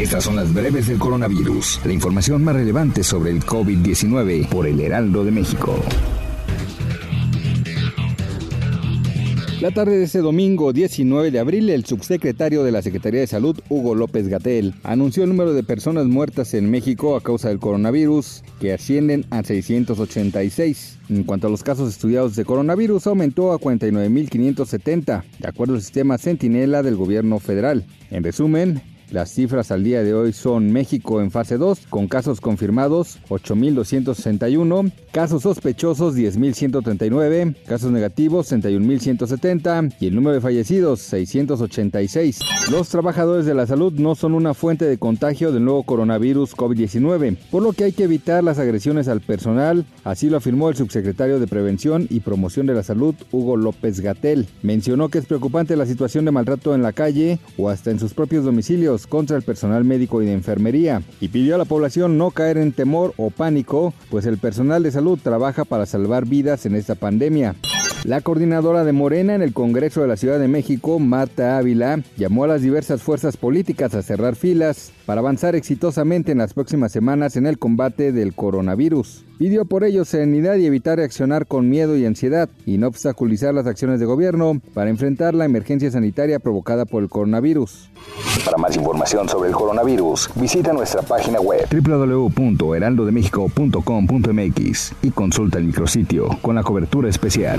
Estas son las breves del coronavirus, la información más relevante sobre el COVID-19 por el Heraldo de México. La tarde de este domingo 19 de abril, el subsecretario de la Secretaría de Salud, Hugo López Gatel, anunció el número de personas muertas en México a causa del coronavirus, que ascienden a 686. En cuanto a los casos estudiados de coronavirus, aumentó a 49.570, de acuerdo al sistema Centinela del gobierno federal. En resumen, las cifras al día de hoy son México en fase 2, con casos confirmados 8.261, casos sospechosos 10.139, casos negativos 61.170 y el número de fallecidos 686. Los trabajadores de la salud no son una fuente de contagio del nuevo coronavirus COVID-19, por lo que hay que evitar las agresiones al personal, así lo afirmó el subsecretario de Prevención y Promoción de la Salud, Hugo López Gatel. Mencionó que es preocupante la situación de maltrato en la calle o hasta en sus propios domicilios contra el personal médico y de enfermería y pidió a la población no caer en temor o pánico, pues el personal de salud trabaja para salvar vidas en esta pandemia. La coordinadora de Morena en el Congreso de la Ciudad de México, Marta Ávila, llamó a las diversas fuerzas políticas a cerrar filas para avanzar exitosamente en las próximas semanas en el combate del coronavirus. Pidió por ello serenidad y evitar reaccionar con miedo y ansiedad y no obstaculizar las acciones de gobierno para enfrentar la emergencia sanitaria provocada por el coronavirus. Para más información sobre el coronavirus, visita nuestra página web www.heraldodemexico.com.mx y consulta el micrositio con la cobertura especial.